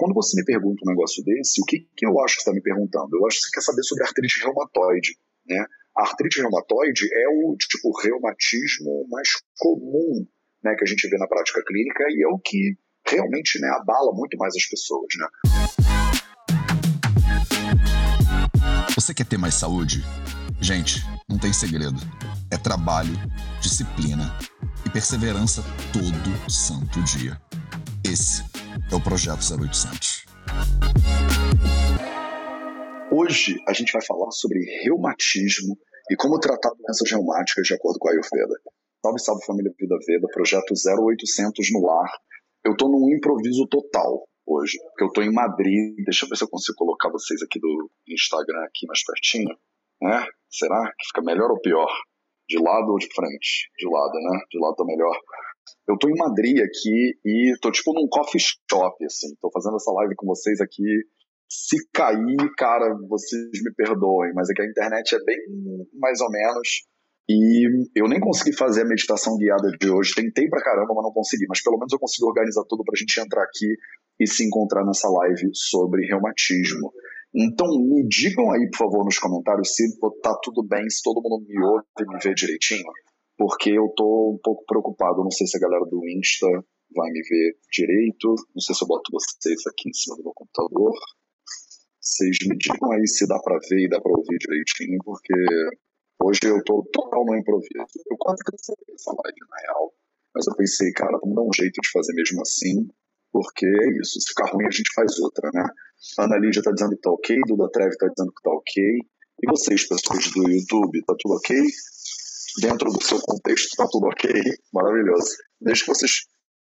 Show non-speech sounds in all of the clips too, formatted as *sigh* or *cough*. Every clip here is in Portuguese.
quando você me pergunta um negócio desse, o que, que eu acho que você está me perguntando? Eu acho que você quer saber sobre artrite reumatoide, né? A artrite reumatoide é o tipo reumatismo mais comum né, que a gente vê na prática clínica e é o que realmente né, abala muito mais as pessoas. Né? Você quer ter mais saúde? Gente, não tem segredo. É trabalho, disciplina e perseverança todo santo dia. Esse é o Projeto 0800. Hoje a gente vai falar sobre reumatismo e como tratar doenças reumáticas de acordo com a Ayurveda. Salve, salve família Vida Veda, projeto 0800 no ar. Eu tô num improviso total hoje, porque eu tô em Madrid. Deixa eu ver se eu consigo colocar vocês aqui do Instagram aqui mais pertinho. Né? Será que fica melhor ou pior? De lado ou de frente? De lado, né? De lado tá melhor. Eu tô em Madrid aqui e tô tipo num coffee shop, assim. Tô fazendo essa live com vocês aqui. Se cair, cara, vocês me perdoem, mas é que a internet é bem mais ou menos. E eu nem consegui fazer a meditação guiada de hoje. Tentei pra caramba, mas não consegui. Mas pelo menos eu consegui organizar tudo pra gente entrar aqui e se encontrar nessa live sobre reumatismo. Então me digam aí, por favor, nos comentários se tá tudo bem, se todo mundo me ouve e me vê direitinho. Porque eu tô um pouco preocupado. Não sei se a galera do Insta vai me ver direito. Não sei se eu boto vocês aqui em cima do meu computador. Vocês me digam aí se dá para ver e dá para ouvir direitinho, porque Hoje eu tô total no improviso. Eu quase cansei essa live, na real. Mas eu pensei, cara, vamos dar um jeito de fazer mesmo assim, porque é isso. Se ficar ruim, a gente faz outra, né? Ana Lídia tá dizendo que tá ok, Duda Treve tá dizendo que tá ok. E vocês, pessoas do YouTube, tá tudo ok? Dentro do seu contexto, tá tudo ok? Maravilhoso. Desde que vocês.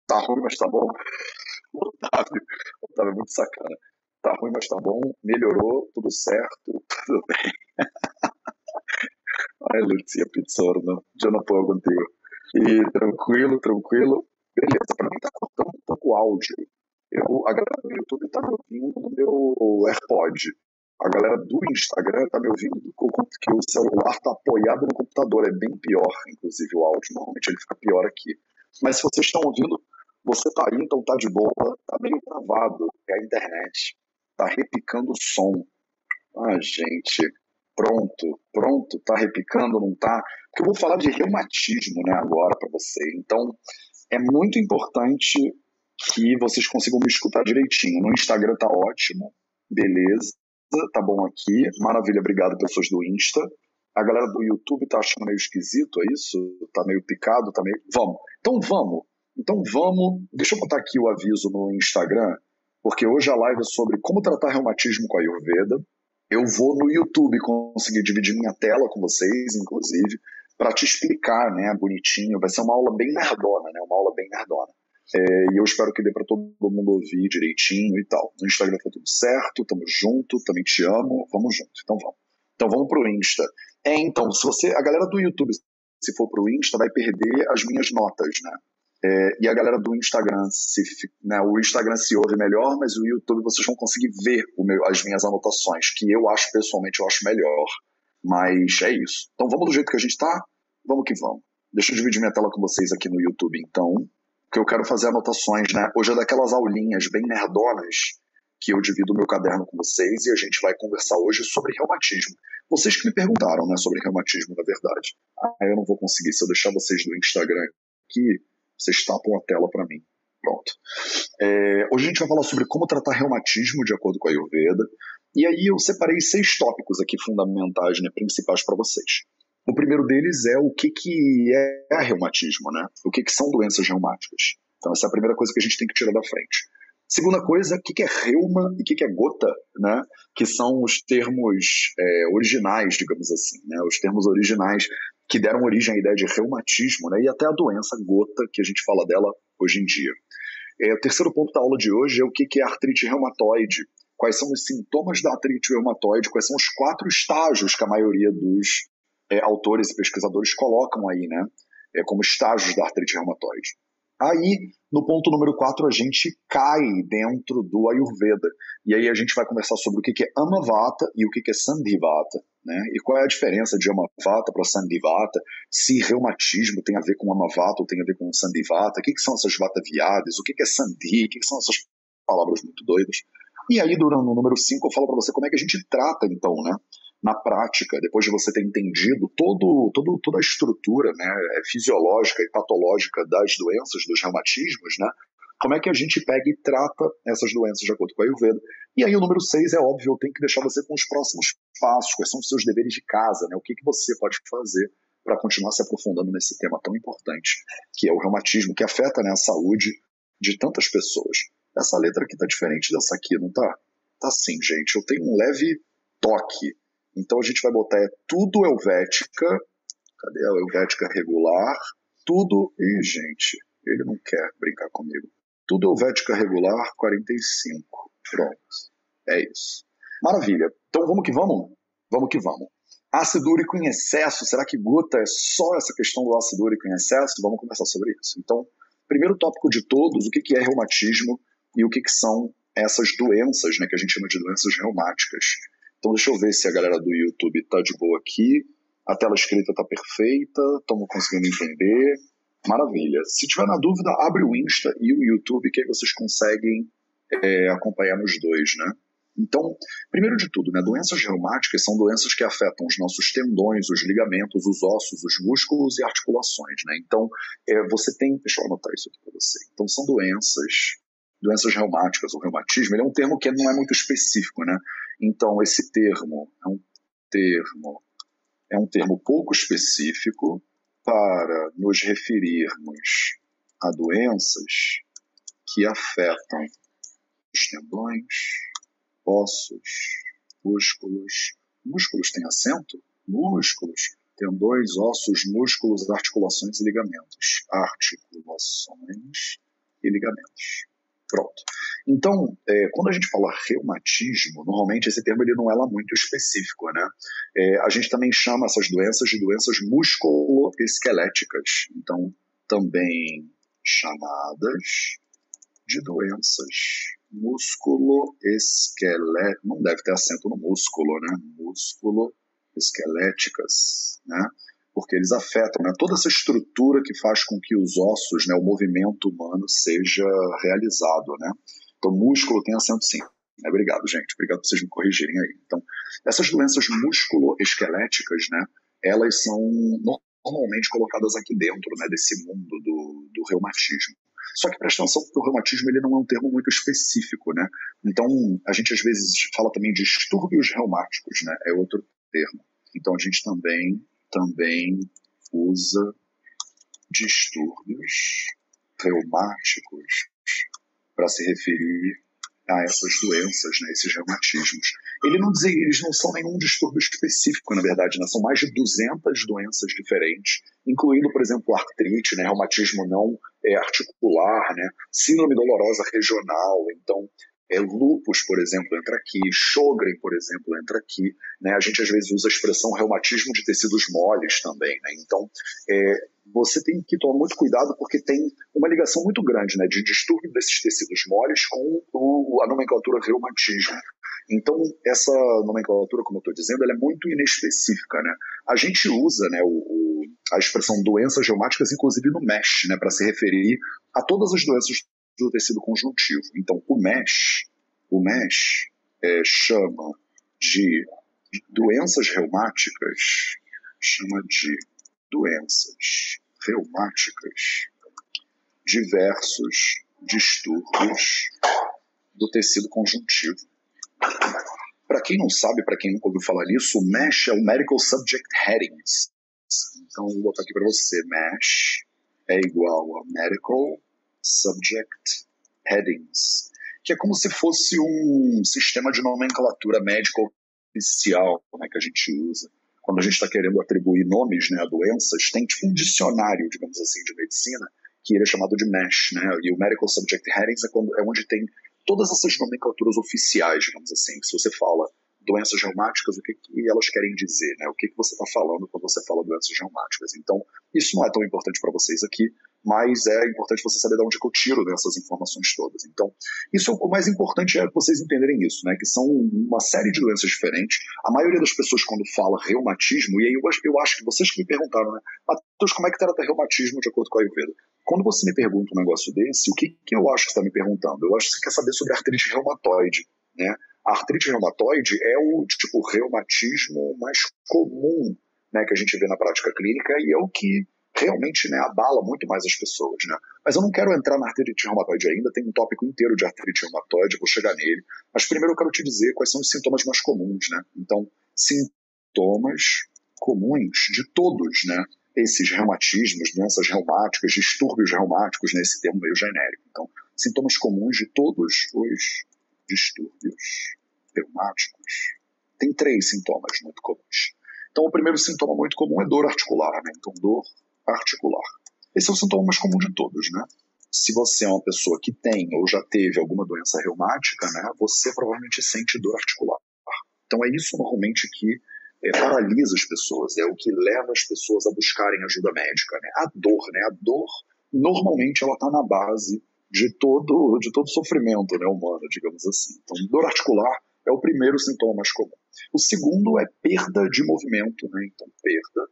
Tá ruim, mas tá bom. *laughs* Otávio. Otávio é muito sacana. Tá ruim, mas tá bom. Melhorou, tudo certo, *laughs* tudo bem. Ai, Lucia Pizzorno, já não puedo contigo. E tranquilo, tranquilo. Beleza, pra mim tá cortando um pouco o áudio. Eu, a galera do YouTube tá me ouvindo no meu AirPod. A galera do Instagram tá me ouvindo que o celular tá apoiado no computador. É bem pior, inclusive, o áudio. Normalmente ele fica pior aqui. Mas se vocês estão ouvindo, você tá aí, então tá de boa. Tá meio travado. É a internet. Tá repicando o som. Ah, gente pronto, pronto, tá repicando, não tá? Porque eu vou falar de reumatismo, né, agora para você. Então, é muito importante que vocês consigam me escutar direitinho. No Instagram tá ótimo, beleza, tá bom aqui, maravilha, obrigado pessoas do Insta. A galera do YouTube tá achando meio esquisito, é isso? Tá meio picado, tá meio. Vamos. Então vamos. Então vamos. Deixa eu botar aqui o aviso no Instagram, porque hoje a live é sobre como tratar reumatismo com a Ayurveda. Eu vou no YouTube conseguir dividir minha tela com vocês, inclusive, para te explicar, né, bonitinho. Vai ser uma aula bem nerdona, né, uma aula bem nerdona. É, e eu espero que dê para todo mundo ouvir direitinho e tal. No Instagram tá tudo certo, tamo junto, também te amo, vamos junto. Então vamos. Então vamos pro Insta. É, então, se você, a galera do YouTube, se for pro Insta, vai perder as minhas notas, né? É, e a galera do Instagram, se, né, o Instagram se ouve melhor, mas o YouTube vocês vão conseguir ver meu, as minhas anotações, que eu acho pessoalmente eu acho melhor. Mas é isso. Então vamos do jeito que a gente está? Vamos que vamos. Deixa eu dividir minha tela com vocês aqui no YouTube, então, que eu quero fazer anotações, né? Hoje é daquelas aulinhas bem nerdonas que eu divido meu caderno com vocês e a gente vai conversar hoje sobre reumatismo. Vocês que me perguntaram, né, sobre reumatismo, na verdade. Ah, eu não vou conseguir. Se eu deixar vocês no Instagram aqui, vocês tapam a tela para mim. Pronto. É, hoje a gente vai falar sobre como tratar reumatismo de acordo com a Ayurveda. E aí eu separei seis tópicos aqui fundamentais, né, principais para vocês. O primeiro deles é o que, que é reumatismo, né? O que, que são doenças reumáticas. Então essa é a primeira coisa que a gente tem que tirar da frente. Segunda coisa, o que, que é reuma e o que, que é gota, né? Que são os termos é, originais, digamos assim, né? Os termos originais que deram origem à ideia de reumatismo né, e até a doença gota, que a gente fala dela hoje em dia. É, o terceiro ponto da aula de hoje é o que é artrite reumatoide, quais são os sintomas da artrite reumatoide, quais são os quatro estágios que a maioria dos é, autores e pesquisadores colocam aí, né, é, como estágios da artrite reumatoide. Aí, no ponto número 4, a gente cai dentro do Ayurveda. E aí a gente vai conversar sobre o que é Amavata e o que é Sandhivata. Né? E qual é a diferença de Amavata para Sandhivata? Se reumatismo tem a ver com Amavata ou tem a ver com Sandhivata? O que, que são essas Vata viadas? O que, é Sandhi? O que, que são essas palavras muito doidas. E aí, durante o número 5, eu falo para você como é que a gente trata, então, né? Na prática, depois de você ter entendido todo, todo, toda a estrutura né, fisiológica e patológica das doenças, dos reumatismos, né? Como é que a gente pega e trata essas doenças de acordo com a Ayurveda? E aí o número 6 é óbvio, eu tenho que deixar você com os próximos passos, quais são os seus deveres de casa, né? O que, que você pode fazer para continuar se aprofundando nesse tema tão importante, que é o reumatismo, que afeta né, a saúde de tantas pessoas. Essa letra aqui tá diferente dessa aqui, não tá? Tá sim, gente. Eu tenho um leve toque. Então a gente vai botar é tudo helvética. Cadê a helvética regular? Tudo. Ih, gente, ele não quer brincar comigo. Tudo helvética regular 45. Pronto. É isso. Maravilha. Então vamos que vamos? Vamos que vamos. Ácido úrico em excesso, será que gota é só essa questão do ácido úrico em excesso? Vamos conversar sobre isso. Então, primeiro tópico de todos, o que é reumatismo e o que são essas doenças, né, que a gente chama de doenças reumáticas. Então, deixa eu ver se a galera do YouTube está de boa aqui. A tela escrita está perfeita, estamos conseguindo entender. Maravilha. Se tiver na dúvida, abre o Insta e o YouTube, que aí vocês conseguem é, acompanhar nos dois, né? Então, primeiro de tudo, né, doenças reumáticas são doenças que afetam os nossos tendões, os ligamentos, os ossos, os músculos e articulações. Né? Então, é, você tem. Deixa eu anotar isso aqui para você. Então, são doenças, doenças reumáticas, o reumatismo, ele é um termo que não é muito específico. Né? Então, esse termo é um termo, é um termo pouco específico para nos referirmos a doenças que afetam os tendões, ossos, músculos. Músculos têm acento? Músculos. Tendões, ossos, músculos, articulações e ligamentos. Articulações e ligamentos. Pronto. Então, é, quando a gente fala reumatismo, normalmente esse termo ele não é lá muito específico, né? É, a gente também chama essas doenças de doenças musculoesqueléticas. Então, também chamadas de doenças músculo esquelético, não deve ter acento no músculo, né? Músculo esqueléticas, né? Porque eles afetam né? toda essa estrutura que faz com que os ossos, né, o movimento humano seja realizado, né? Então, músculo tem acento sim. Né? Obrigado, gente. Obrigado por vocês me corrigirem aí. Então, essas doenças musculoesqueléticas, né, elas são normalmente colocadas aqui dentro né, desse mundo do, do reumatismo. Só que presta atenção que o reumatismo ele não é um termo muito específico, né? Então, a gente às vezes fala também de distúrbios reumáticos, né? É outro termo. Então, a gente também, também usa distúrbios reumáticos para se referir a essas doenças, né, esses reumatismos. Ele não eles não são nenhum distúrbio específico, na verdade, né, são mais de 200 doenças diferentes, incluindo, por exemplo, artrite, né, reumatismo não é, articular, né, síndrome dolorosa regional, então é, lupus, por exemplo, entra aqui, Sjogren, por exemplo, entra aqui. Né? A gente às vezes usa a expressão reumatismo de tecidos moles também. Né? Então, é, você tem que tomar muito cuidado porque tem uma ligação muito grande né, de distúrbio desses tecidos moles com o, a nomenclatura reumatismo. Então, essa nomenclatura, como eu estou dizendo, ela é muito inespecífica. Né? A gente usa né, o, o, a expressão doenças reumáticas, inclusive no MESH, né, para se referir a todas as doenças do tecido conjuntivo. Então, o MESH, o MESH é, chama de doenças reumáticas, chama de doenças reumáticas diversos distúrbios do tecido conjuntivo. Para quem não sabe, para quem nunca ouviu falar nisso, o MESH é o Medical Subject Headings. Então, vou botar aqui para você: MESH é igual a Medical Subject Headings, que é como se fosse um sistema de nomenclatura médica oficial né, que a gente usa. Quando a gente está querendo atribuir nomes né, a doenças, tem tipo um dicionário, digamos assim, de medicina, que ele é chamado de MESH, né? E o Medical Subject Headings é, quando, é onde tem todas essas nomenclaturas oficiais, digamos assim. Se você fala doenças reumáticas, o que, que elas querem dizer, né? O que, que você está falando quando você fala doenças reumáticas. Então, isso não é tão importante para vocês aqui, mas é importante você saber de onde que eu tiro dessas informações todas. Então, isso o mais importante é vocês entenderem isso, né? Que são uma série de doenças diferentes. A maioria das pessoas, quando fala reumatismo, e aí eu, eu acho que vocês que me perguntaram, né? Matheus, como é que trata reumatismo de acordo com a Ayurveda? quando você me pergunta um negócio desse, o que, que eu acho que você está me perguntando? Eu acho que você quer saber sobre artrite reumatoide, né? A artrite reumatoide é o tipo reumatismo mais comum né, que a gente vê na prática clínica e é o que realmente né, abala muito mais as pessoas. Né? Mas eu não quero entrar na artrite reumatoide ainda, tem um tópico inteiro de artrite reumatoide, vou chegar nele. Mas primeiro eu quero te dizer quais são os sintomas mais comuns. Né? Então, sintomas comuns de todos, né? Esses reumatismos, doenças reumáticas, distúrbios reumáticos, nesse né, termo meio genérico. Então, sintomas comuns de todos os distúrbios reumáticos. Tem três sintomas muito comuns. Então, o primeiro sintoma muito comum é dor articular, né? Então, dor articular. Esse é o sintoma mais comum de todos, né? Se você é uma pessoa que tem ou já teve alguma doença reumática, né, você provavelmente sente dor articular. Então, é isso normalmente que é, paralisa as pessoas, é o que leva as pessoas a buscarem ajuda médica. Né? A dor, né? A dor, normalmente, ela está na base de todo, de todo sofrimento né, humano, digamos assim. Então, dor articular é o primeiro sintoma mais comum. O segundo é perda de movimento, né? Então, perda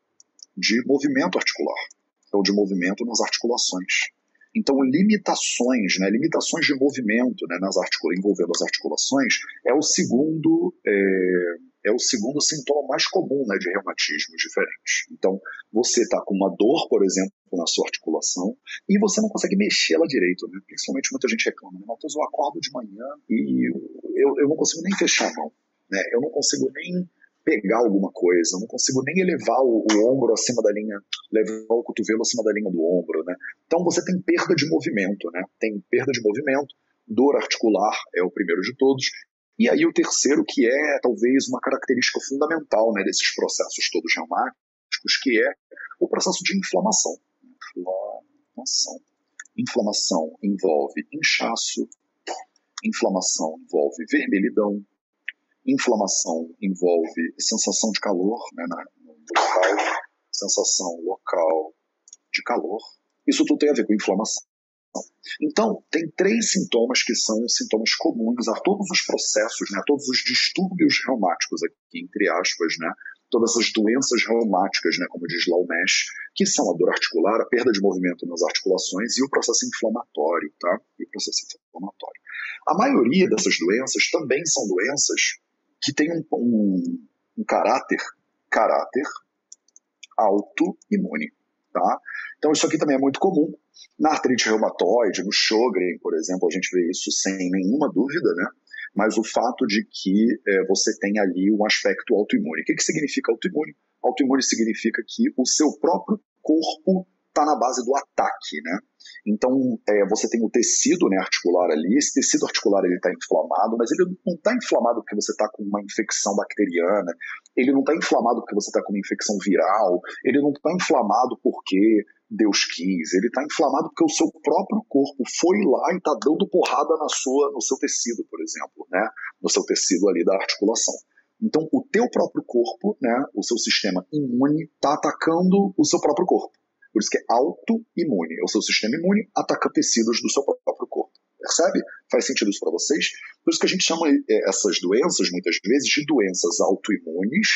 de movimento articular, então de movimento nas articulações. Então, limitações, né, limitações de movimento né, nas articula envolvendo as articulações é o segundo é, é o segundo sintoma mais comum né, de reumatismos diferentes. Então, você está com uma dor, por exemplo, na sua articulação e você não consegue mexê-la direito. Né? Principalmente muita gente reclama, né? Matheus, eu acordo de manhã e eu, eu não consigo nem fechar a mão. Né? Eu não consigo nem pegar alguma coisa, não consigo nem elevar o, o, ombro acima da linha, levar o cotovelo acima da linha do ombro, né? Então você tem perda de movimento, né? Tem perda de movimento, dor articular é o primeiro de todos, e aí o terceiro, que é talvez uma característica fundamental né, desses processos todos reumáticos, que é o processo de inflamação. Inflamação. Inflamação envolve inchaço, inflamação envolve vermelhidão, inflamação envolve sensação de calor né, no local, sensação local de calor. Isso tudo tem a ver com inflamação. Então, tem três sintomas que são sintomas comuns a todos os processos, né, a todos os distúrbios reumáticos, aqui, entre aspas, né, todas as doenças reumáticas, né, como diz Laumesh, que são a dor articular, a perda de movimento nas articulações e o processo inflamatório, tá? E o processo inflamatório. A maioria dessas doenças também são doenças que têm um, um, um caráter, caráter autoimune, tá? Então isso aqui também é muito comum na artrite reumatoide, no Sjogren, por exemplo, a gente vê isso sem nenhuma dúvida, né? Mas o fato de que é, você tem ali um aspecto autoimune. O que, que significa autoimune? Autoimune significa que o seu próprio corpo está na base do ataque, né? Então, é, você tem o tecido né, articular ali, esse tecido articular está inflamado, mas ele não está inflamado porque você está com uma infecção bacteriana, ele não está inflamado porque você está com uma infecção viral, ele não está inflamado porque Deus quis, ele está inflamado porque o seu próprio corpo foi lá e está dando porrada na sua, no seu tecido, por exemplo, né? no seu tecido ali da articulação. Então, o teu próprio corpo, né, o seu sistema imune, está atacando o seu próprio corpo. Por isso que é autoimune. É o seu sistema imune ataca tecidos do seu próprio corpo. Percebe? Faz sentido isso para vocês? Por isso que a gente chama é, essas doenças, muitas vezes, de doenças autoimunes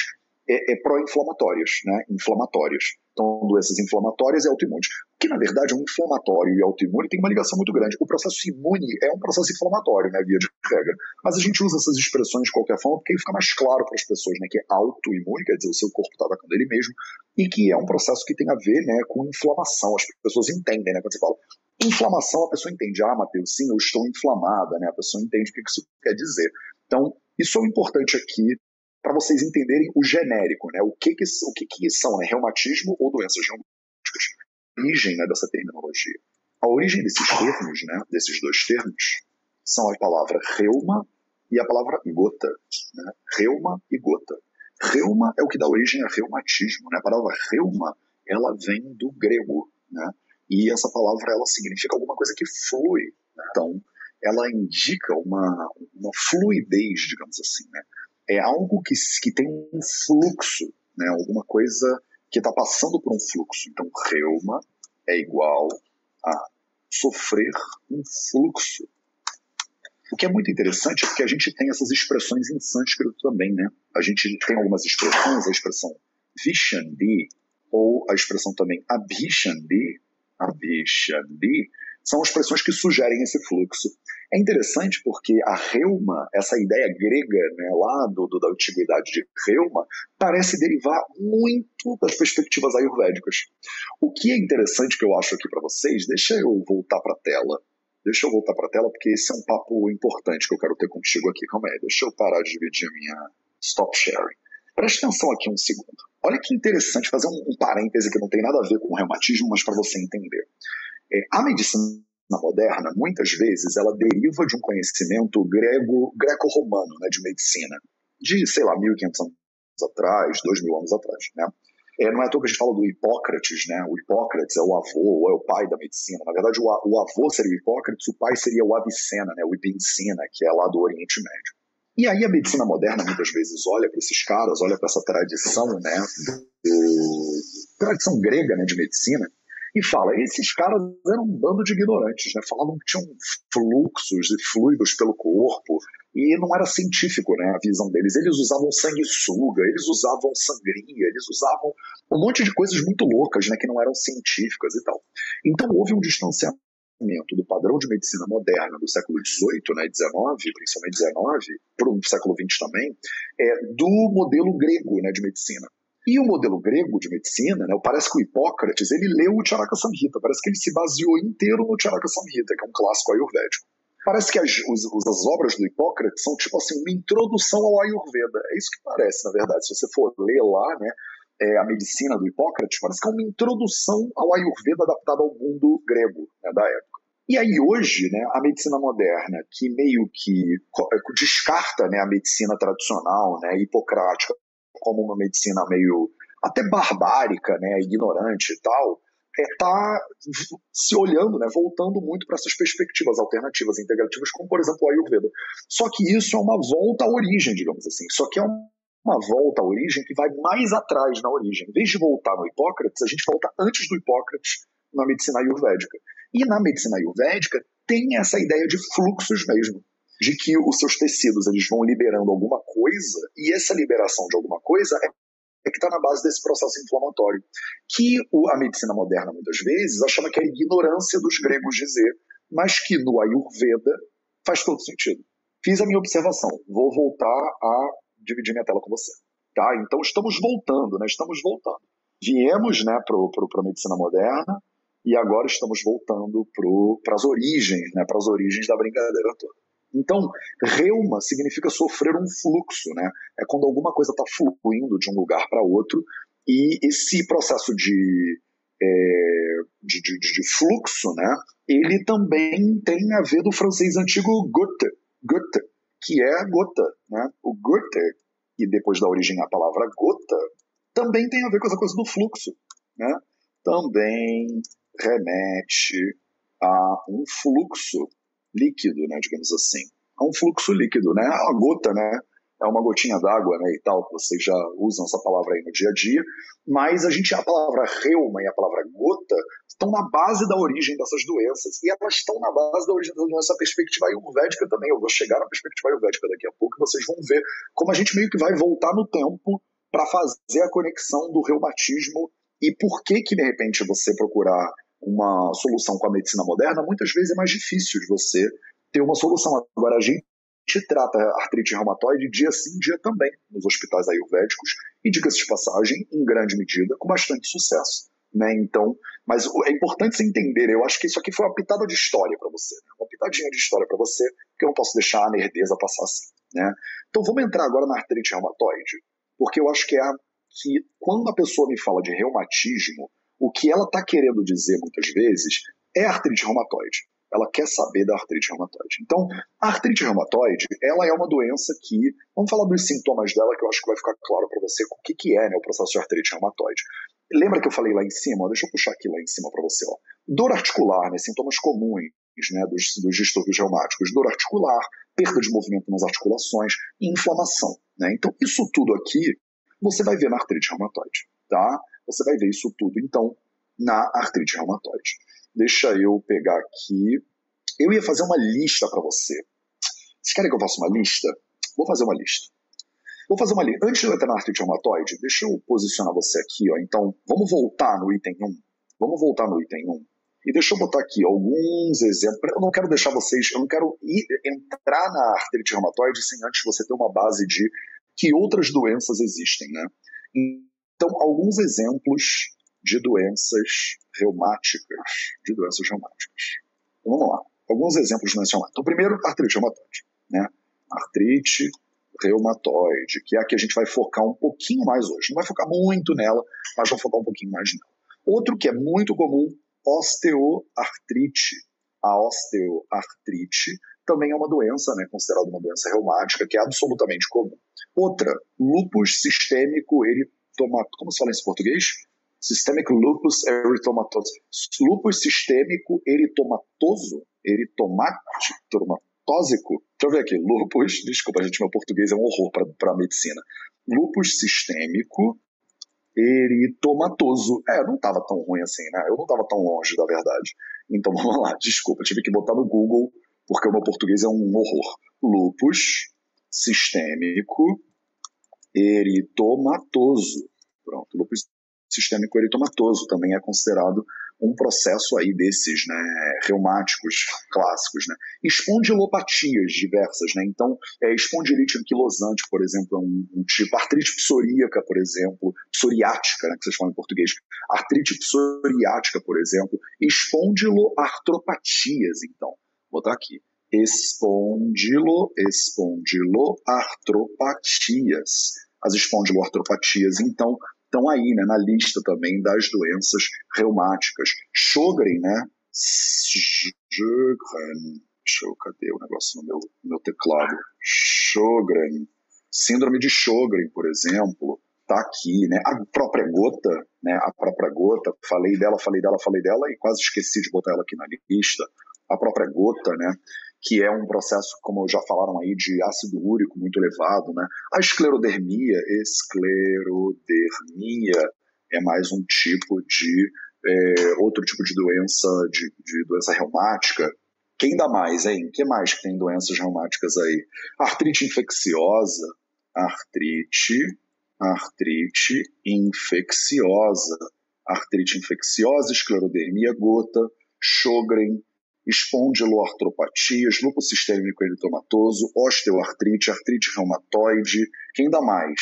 é, é pró-inflamatórias, né? inflamatórias. Então, doenças inflamatórias e autoimunes. Que, na verdade, um inflamatório e autoimune tem uma ligação muito grande. O processo imune é um processo inflamatório, né, via de regra. Mas a gente usa essas expressões de qualquer forma porque fica mais claro para as pessoas né, que é autoimune, quer dizer, o seu corpo está atacando ele mesmo, e que é um processo que tem a ver né, com inflamação. As pessoas entendem, né, quando você fala inflamação, a pessoa entende, ah, Matheus, sim, eu estou inflamada, né, a pessoa entende o que isso quer dizer. Então, isso é importante aqui para vocês entenderem o genérico, né? O que que, o que, que são, né? Reumatismo ou doenças origem né, dessa terminologia. A origem desses termos, né? Desses dois termos, são a palavra reuma e a palavra gota. Né? Reuma e gota. Reuma é o que dá origem a reumatismo. Né? A palavra reuma, ela vem do grego, né? E essa palavra, ela significa alguma coisa que flui. Né? Então, ela indica uma, uma fluidez, digamos assim, né? é algo que, que tem um fluxo, né? alguma coisa que está passando por um fluxo. Então, reuma é igual a sofrer um fluxo. O que é muito interessante é porque a gente tem essas expressões em sânscrito também, né? A gente tem algumas expressões, a expressão Vishandi, ou a expressão também Abhishandi. a bicha ali, são expressões que sugerem esse fluxo. É interessante porque a reuma, essa ideia grega né, lá do, do, da antiguidade de reuma, parece derivar muito das perspectivas ayurvédicas. O que é interessante que eu acho aqui para vocês, deixa eu voltar para a tela. Deixa eu voltar para a tela porque esse é um papo importante que eu quero ter contigo aqui. Calma aí, deixa eu parar de dividir a minha stop sharing. Preste atenção aqui um segundo. Olha que interessante fazer um, um parêntese que não tem nada a ver com o reumatismo, mas para você entender. É, a medicina moderna, muitas vezes, ela deriva de um conhecimento grego, greco-romano, né, de medicina, de, sei lá, 1500 anos atrás, 2000 anos atrás, né? É, não é à toa que a gente fala do Hipócrates, né? O Hipócrates é o avô ou é o pai da medicina. Na verdade, o, o avô seria o Hipócrates, o pai seria o Avicena, né? O Ibicina, que é lá do Oriente Médio. E aí a medicina moderna muitas vezes olha para esses caras, olha para essa tradição, né? Do, tradição grega, né, de medicina, e fala: esses caras eram um bando de ignorantes, né? Falavam que tinham fluxos e fluidos pelo corpo, e não era científico né, a visão deles. Eles usavam sanguessuga, eles usavam sangria, eles usavam um monte de coisas muito loucas né, que não eram científicas e tal. Então houve um distanciamento do padrão de medicina moderna do século XVIII, né, XIX, principalmente XIX, para o século XX também, é, do modelo grego né, de medicina. E o modelo grego de medicina, né, parece que o Hipócrates, ele leu o Charaka Samhita, parece que ele se baseou inteiro no Charaka Samhita, que é um clássico ayurvédico. Parece que as, os, as obras do Hipócrates são tipo assim, uma introdução ao Ayurveda. É isso que parece, na verdade. Se você for ler lá, né, é, a medicina do Hipócrates, parece que é uma introdução ao Ayurveda adaptado ao mundo grego né, da época. E aí hoje, né, a medicina moderna, que meio que descarta né, a medicina tradicional, né, hipocrática, como uma medicina meio até barbárica, né, ignorante e tal, está é, se olhando, né, voltando muito para essas perspectivas alternativas, integrativas, como por exemplo o Ayurveda. Só que isso é uma volta à origem, digamos assim. Só que é uma volta à origem que vai mais atrás na origem. Em vez de voltar no Hipócrates, a gente volta antes do Hipócrates na medicina ayurvédica. E na medicina ayurvédica tem essa ideia de fluxos mesmo de que os seus tecidos eles vão liberando alguma coisa e essa liberação de alguma coisa é, é que está na base desse processo inflamatório, que a medicina moderna muitas vezes achava que era ignorância dos gregos dizer, mas que no Ayurveda faz todo sentido. Fiz a minha observação, vou voltar a dividir minha tela com você. Tá? Então estamos voltando, né? estamos voltando. Viemos né, para a medicina moderna e agora estamos voltando para as origens, né, para as origens da brincadeira toda. Então, reuma significa sofrer um fluxo, né? É quando alguma coisa está fluindo de um lugar para outro e esse processo de, é, de, de, de, fluxo, né? Ele também tem a ver do francês antigo Goethe, Goethe que é gota, né? O Goethe, e depois da origem a palavra gota, também tem a ver com essa coisa do fluxo, né? Também remete a um fluxo líquido, né, digamos assim. É um fluxo líquido, né? A gota, né? É uma gotinha d'água, né, e tal, vocês já usam essa palavra aí no dia a dia, mas a gente, a palavra reuma e a palavra gota estão na base da origem dessas doenças, e elas estão na base da origem da nossa perspectiva ayurvédica também. Eu vou chegar na perspectiva ayurvédica daqui a pouco, e vocês vão ver como a gente meio que vai voltar no tempo para fazer a conexão do reumatismo e por que que, de repente, você procurar uma solução com a medicina moderna, muitas vezes é mais difícil de você ter uma solução. Agora, a gente trata artrite reumatoide dia sim, dia também, nos hospitais ayurvédicos, e diga-se de passagem, em grande medida, com bastante sucesso. Né? Então, mas é importante você entender, eu acho que isso aqui foi uma pitada de história para você, né? uma pitadinha de história para você, que eu não posso deixar a nerdeza passar assim. Né? Então vamos entrar agora na artrite reumatoide, porque eu acho que é a, que quando a pessoa me fala de reumatismo, o que ela está querendo dizer muitas vezes é artrite reumatoide. Ela quer saber da artrite reumatoide. Então, a artrite reumatoide, ela é uma doença que, vamos falar dos sintomas dela, que eu acho que vai ficar claro para você o que, que é né, o processo de artrite reumatoide. Lembra que eu falei lá em cima? Deixa eu puxar aqui lá em cima para você. Ó. Dor articular, né, sintomas comuns né, dos, dos distúrbios reumáticos, dor articular, perda de movimento nas articulações e inflamação. Né? Então, isso tudo aqui você vai ver na artrite reumatoide. Tá? Você vai ver isso tudo, então, na artrite reumatoide. Deixa eu pegar aqui. Eu ia fazer uma lista para você. Vocês querem que eu faça uma lista? Vou fazer uma lista. Vou fazer uma lista. Antes de eu entrar na artrite reumatoide, deixa eu posicionar você aqui. Ó. Então, vamos voltar no item 1. Vamos voltar no item 1. E deixa eu botar aqui alguns exemplos. Eu não quero deixar vocês, eu não quero ir, entrar na artrite reumatoide sem antes você ter uma base de que outras doenças existem, né? Então, alguns exemplos de doenças reumáticas, de doenças reumáticas. Então, vamos lá. Alguns exemplos reumáticas. Então, primeiro, artrite reumatoide, né? Artrite reumatoide, que é a que a gente vai focar um pouquinho mais hoje. Não vai focar muito nela, mas vamos focar um pouquinho mais nela. Outro que é muito comum, osteoartrite. A osteoartrite também é uma doença, né, considerada uma doença reumática, que é absolutamente comum. Outra, lupus sistêmico Como se fala isso em português? Systemic lupus eritomatoso. Lupus sistêmico eritomatoso? Eritomatoso? Deixa eu ver aqui. Lupus, desculpa, gente, meu português é um horror para a medicina. Lupus sistêmico eritomatoso. É, não estava tão ruim assim, né? Eu não estava tão longe da verdade. Então *laughs* vamos lá, desculpa, tive que botar no Google, porque o meu português é um horror. Lupus sistêmico eritomatoso. Pronto, lupus sistêmico eritomatoso também é considerado um processo aí desses, né, reumáticos clássicos, né. Espondilopatias diversas, né, então é, espondilite anquilosante, por exemplo, é um, um, tipo, artrite psoríaca, por exemplo, psoriática, né, que vocês falam em português, artrite psoriática, por exemplo, espondiloartropatias, então, vou botar aqui, espondilo, espondiloartropatias, as espondiloartropatias, então, estão aí, né, na lista também das doenças reumáticas. Sjogren, né? Sjogren. Deixa eu, cadê o negócio no meu, no meu teclado? Sjogren. Síndrome de Sjogren, por exemplo, tá aqui, né? A própria gota, né? A própria gota, falei dela, falei dela, falei dela e quase esqueci de botar ela aqui na lista. A própria gota, né? Que é um processo, como já falaram aí, de ácido úrico muito elevado. Né? A esclerodermia, esclerodermia é mais um tipo de, é, outro tipo de doença, de, de doença reumática. Quem dá mais, hein? que mais que tem doenças reumáticas aí? Artrite infecciosa, artrite, artrite infecciosa, artrite infecciosa, esclerodermia gota, Sjogren, espondiloartropatias, lúpus sistêmico eritomatoso, osteoartrite, artrite reumatoide, quem dá mais?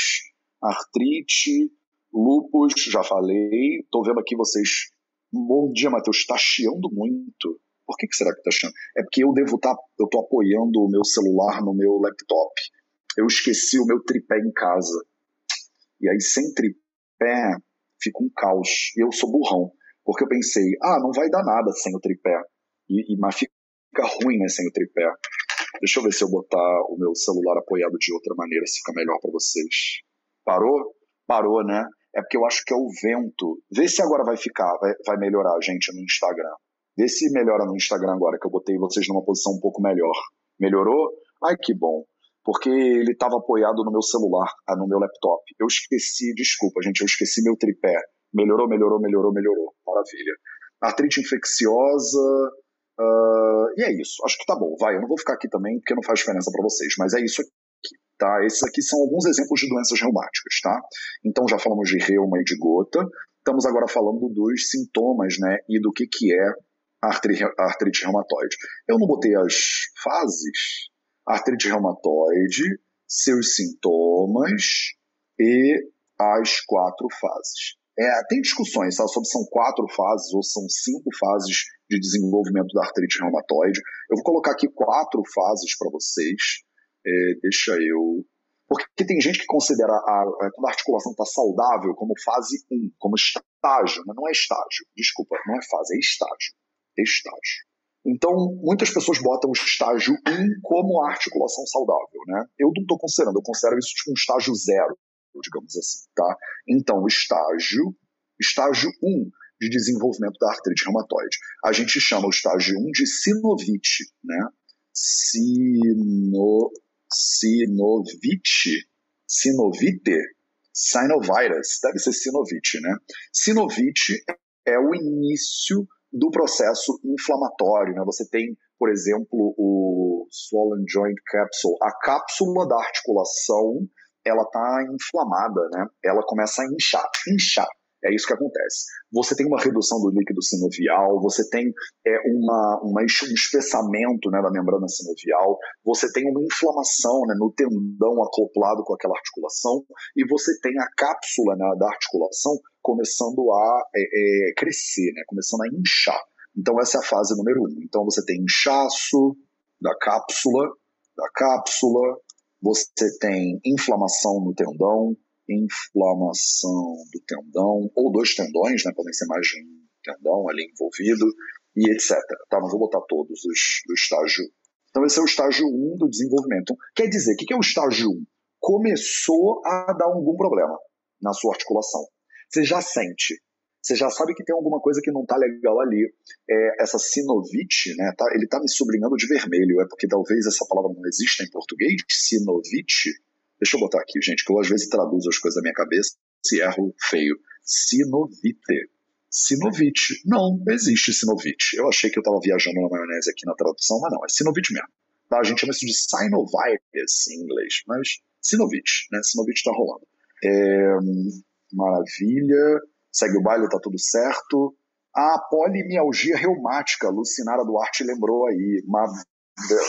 Artrite, lúpus, já falei. Estou vendo aqui vocês. Bom dia, Matheus. Está chiando muito. Por que, que será que está chiando? É porque eu devo estar. Tá, eu estou apoiando o meu celular no meu laptop. Eu esqueci o meu tripé em casa. E aí, sem tripé, fica um caos. E eu sou burrão. Porque eu pensei, ah, não vai dar nada sem o tripé. E, e, mas fica ruim, né, sem o tripé. Deixa eu ver se eu botar o meu celular apoiado de outra maneira, se fica melhor para vocês. Parou? Parou, né? É porque eu acho que é o vento. Vê se agora vai ficar, vai, vai melhorar, gente, no Instagram. Vê se melhora no Instagram agora, que eu botei vocês numa posição um pouco melhor. Melhorou? Ai, que bom. Porque ele estava apoiado no meu celular, ah, no meu laptop. Eu esqueci, desculpa, gente, eu esqueci meu tripé. Melhorou, melhorou, melhorou, melhorou. Maravilha. Artrite infecciosa, Uh, e é isso, acho que tá bom, vai, eu não vou ficar aqui também porque não faz diferença para vocês, mas é isso aqui, tá? Esses aqui são alguns exemplos de doenças reumáticas, tá? Então já falamos de reuma e de gota, estamos agora falando dos sintomas, né, e do que que é a artrite, reumatoide. Eu não botei as fases, artrite reumatoide, seus sintomas e as quatro fases. É, tem discussões tá, sobre são quatro fases ou são cinco fases de desenvolvimento da artrite reumatoide. Eu vou colocar aqui quatro fases para vocês. É, deixa eu. Porque tem gente que considera a, a quando a articulação está saudável como fase 1, como estágio, mas não é estágio. Desculpa, não é fase, é estágio. É estágio. Então, muitas pessoas botam o estágio 1 como a articulação saudável, né? Eu não estou considerando, eu considero isso tipo um estágio zero digamos assim, tá? Então, estágio, estágio 1 de desenvolvimento da artrite reumatoide. A gente chama o estágio 1 de sinovite, né? Sino, sinovite, sinovite, sinovirus, deve ser sinovite, né? Sinovite é o início do processo inflamatório, né? Você tem, por exemplo, o swollen joint capsule, a cápsula da articulação ela tá inflamada, né? Ela começa a inchar, inchar. É isso que acontece. Você tem uma redução do líquido sinovial, você tem é, uma, uma, um espessamento né, da membrana sinovial, você tem uma inflamação né, no tendão acoplado com aquela articulação, e você tem a cápsula né, da articulação começando a é, é, crescer, né, começando a inchar. Então, essa é a fase número um. Então, você tem inchaço da cápsula, da cápsula, você tem inflamação no tendão, inflamação do tendão, ou dois tendões, né, podem ser mais de um tendão ali envolvido, e etc. Tá, mas vou botar todos os do estágio. Então, esse é o estágio 1 do desenvolvimento. Quer dizer, o que é o estágio 1? Começou a dar algum problema na sua articulação. Você já sente, você já sabe que tem alguma coisa que não está legal ali. É, essa sinovite, né, tá, ele está me sublinhando de vermelho, é porque talvez essa palavra não exista em português, sinovite, Deixa eu botar aqui, gente, que eu às vezes traduzo as coisas da minha cabeça e erro feio. Sinovite. Sinovite. Não, existe sinovite. Eu achei que eu estava viajando na maionese aqui na tradução, mas não, é sinovite mesmo. Tá? A gente chama isso de sinovitis em inglês, mas sinovite, né? Sinovite está rolando. É, maravilha. Segue o baile, tá tudo certo. A polimialgia reumática, Lucinara Duarte lembrou aí. Uma,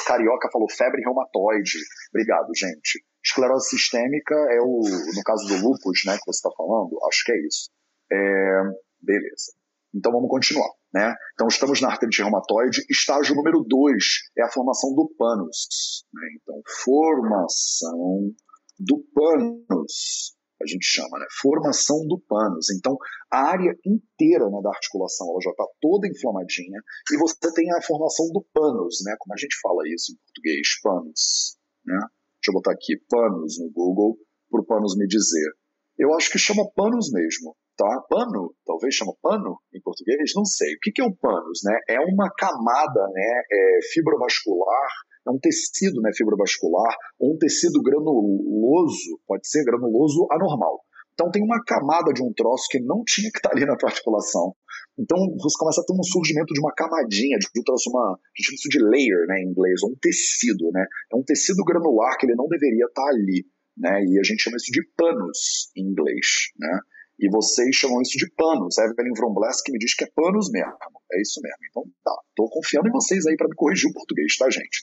carioca falou febre reumatoide. Obrigado, gente. Esclerose sistêmica é o, no caso do lupus, né, que você está falando, acho que é isso. É, beleza. Então vamos continuar. Né? Então estamos na artrite reumatoide. Estágio número 2 é a formação do pânus. Né? Então, formação do pânus, a gente chama, né? Formação do pânus. Então, a área inteira né, da articulação ela já está toda inflamadinha e você tem a formação do pânus, né? Como a gente fala isso em português, pânus, né? Deixa eu botar aqui panos no Google para o panos me dizer. Eu acho que chama panos mesmo, tá? Pano, talvez chama pano em português, não sei. O que, que é o panos, né? É uma camada, né, é, fibrovascular, é um tecido, né, fibrovascular, ou um tecido granuloso, pode ser granuloso anormal. Então tem uma camada de um troço que não tinha que estar tá ali na tua articulação. Então você começa a ter um surgimento de uma camadinha, de um troço, uma, a gente chama isso de layer, né, em inglês, ou um tecido, né? É um tecido granular que ele não deveria estar tá ali, né? E a gente chama isso de panos em inglês, né? E vocês chamam isso de panos. Evelyn Vromblesk me diz que é panos mesmo. É isso mesmo. Então tá, tô confiando em vocês aí para me corrigir o português, tá, gente?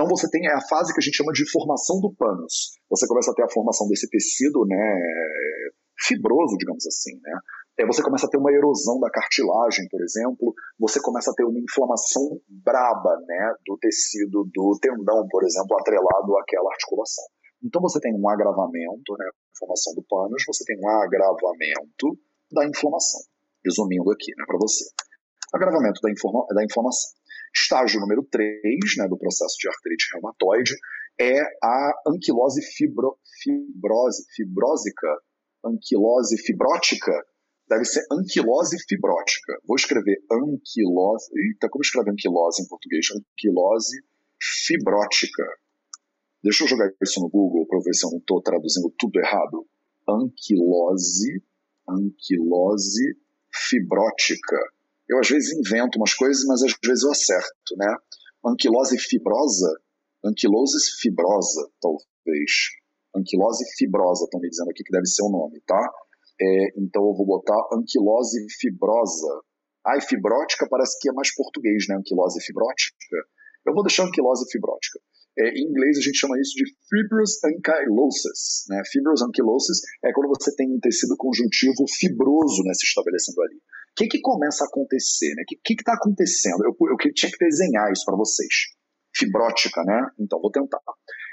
Então você tem a fase que a gente chama de formação do pânus. Você começa a ter a formação desse tecido, né, fibroso, digamos assim, né? É, você começa a ter uma erosão da cartilagem, por exemplo, você começa a ter uma inflamação braba, né, do tecido do tendão, por exemplo, atrelado àquela articulação. Então você tem um agravamento, né, formação do pânus, você tem um agravamento da inflamação. Resumindo aqui, né, para você. Agravamento da, da inflamação. Estágio número 3 né, do processo de artrite reumatoide é a anquilose fibro, fibrose, fibrósica, anquilose fibrótica, deve ser anquilose fibrótica. Vou escrever anquilose. Eita, como escrever anquilose em português? Anquilose fibrótica. Deixa eu jogar isso no Google para ver se eu não estou traduzindo tudo errado. Anquilose, anquilose fibrótica eu às vezes invento umas coisas, mas às vezes eu acerto, né? Anquilose fibrosa, anquilose fibrosa, talvez. Anquilose fibrosa, estão me dizendo aqui que deve ser o nome, tá? É, então eu vou botar anquilose fibrosa. Ai, fibrótica parece que é mais português, né? Anquilose fibrótica. Eu vou deixar anquilose fibrótica. É, em inglês a gente chama isso de fibrous ankylosis. Né? Fibrous ankylosis é quando você tem um tecido conjuntivo fibroso né, se estabelecendo ali. Que, que começa a acontecer? O né? que está acontecendo? Eu, eu, eu tinha que desenhar isso para vocês. Fibrótica, né? Então, vou tentar.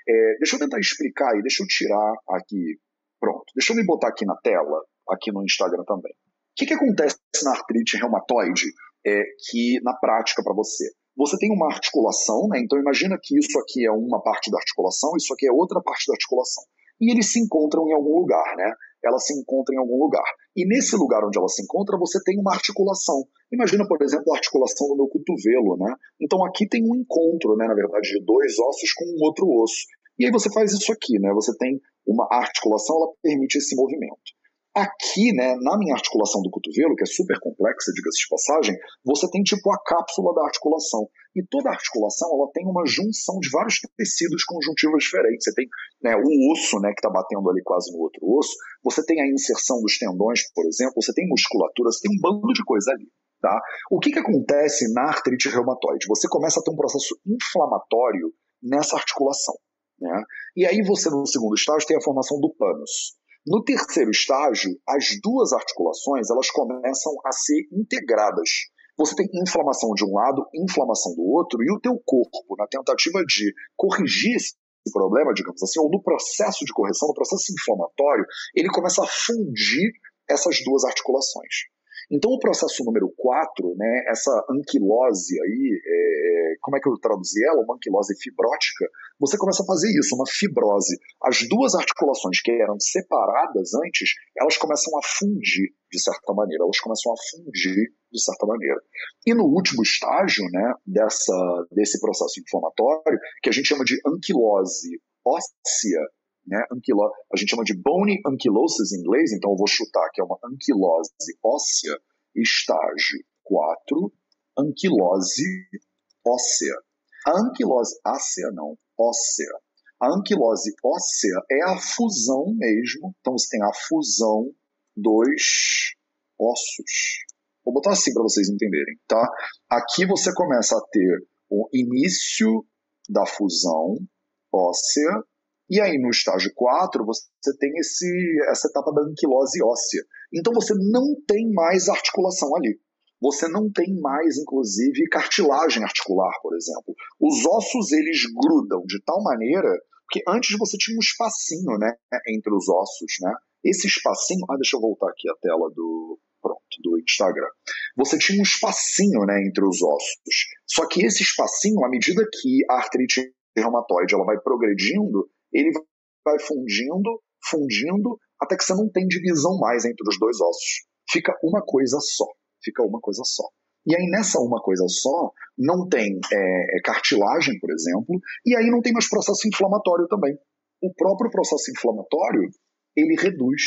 É, deixa eu tentar explicar e deixa eu tirar aqui. Pronto. Deixa eu me botar aqui na tela, aqui no Instagram também. O que, que acontece na artrite reumatoide é, que, na prática, para você? Você tem uma articulação, né? Então, imagina que isso aqui é uma parte da articulação, isso aqui é outra parte da articulação. E eles se encontram em algum lugar, né? Ela se encontra em algum lugar. E nesse lugar onde ela se encontra, você tem uma articulação. Imagina, por exemplo, a articulação do meu cotovelo, né? Então aqui tem um encontro, né, na verdade, de dois ossos com um outro osso. E aí você faz isso aqui, né? Você tem uma articulação, ela permite esse movimento. Aqui, né, na minha articulação do cotovelo, que é super complexa, diga-se de passagem, você tem tipo a cápsula da articulação. E toda articulação ela tem uma junção de vários tecidos conjuntivos diferentes. Você tem né, o osso, né, que está batendo ali quase no outro osso. Você tem a inserção dos tendões, por exemplo. Você tem musculatura. Você tem um bando de coisa ali. Tá? O que, que acontece na artrite reumatoide? Você começa a ter um processo inflamatório nessa articulação. Né? E aí você, no segundo estágio, tem a formação do pânus. No terceiro estágio, as duas articulações elas começam a ser integradas. Você tem inflamação de um lado, inflamação do outro, e o teu corpo, na tentativa de corrigir esse problema, digamos assim, ou no processo de correção, no processo inflamatório, ele começa a fundir essas duas articulações. Então, o processo número 4, né, essa anquilose aí, é, como é que eu traduzi ela? Uma anquilose fibrótica, você começa a fazer isso, uma fibrose. As duas articulações que eram separadas antes, elas começam a fundir, de certa maneira, elas começam a fundir de certa maneira. E no último estágio né, dessa, desse processo inflamatório, que a gente chama de anquilose óssea, né, anquilo, a gente chama de bone ankylosis em inglês, então eu vou chutar que é uma anquilose óssea, estágio 4, anquilose óssea. A anquilose óssea não, óssea. A anquilose óssea é a fusão mesmo, então você tem a fusão dos ossos. Vou botar assim para vocês entenderem, tá? Aqui você começa a ter o início da fusão óssea e aí, no estágio 4, você tem esse, essa etapa da anquilose óssea. Então, você não tem mais articulação ali. Você não tem mais, inclusive, cartilagem articular, por exemplo. Os ossos, eles grudam de tal maneira que antes você tinha um espacinho né, entre os ossos. Né? Esse espacinho... Ah, deixa eu voltar aqui a tela do, pronto, do Instagram. Você tinha um espacinho né, entre os ossos. Só que esse espacinho, à medida que a artrite reumatoide ela vai progredindo, ele vai fundindo, fundindo, até que você não tem divisão mais entre os dois ossos. Fica uma coisa só. Fica uma coisa só. E aí, nessa uma coisa só, não tem é, é, cartilagem, por exemplo, e aí não tem mais processo inflamatório também. O próprio processo inflamatório, ele reduz,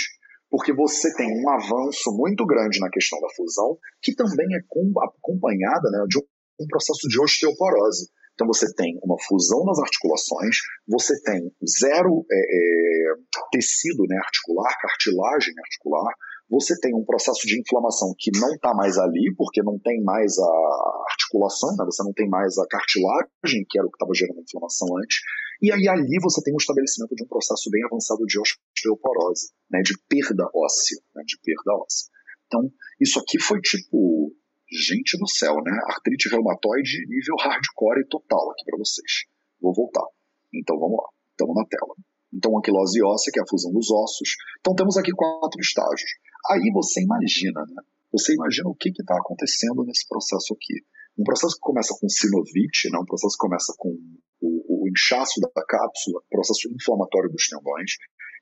porque você tem um avanço muito grande na questão da fusão, que também é acompanhada né, de um processo de osteoporose. Então você tem uma fusão nas articulações, você tem zero é, é, tecido né, articular, cartilagem articular, você tem um processo de inflamação que não está mais ali, porque não tem mais a articulação, né, você não tem mais a cartilagem, que era o que estava gerando a inflamação antes, e aí ali você tem o um estabelecimento de um processo bem avançado de osteoporose, né, de perda óssea, né, de perda óssea. Então, isso aqui foi tipo Gente do céu, né? Artrite reumatoide nível hardcore total aqui para vocês. Vou voltar. Então vamos lá. Estamos na tela. Então, anquilose óssea, que é a fusão dos ossos. Então, temos aqui quatro estágios. Aí você imagina, né? Você imagina o que está acontecendo nesse processo aqui. Um processo que começa com sinovite, né? um processo que começa com o, o inchaço da cápsula, processo inflamatório dos tendões,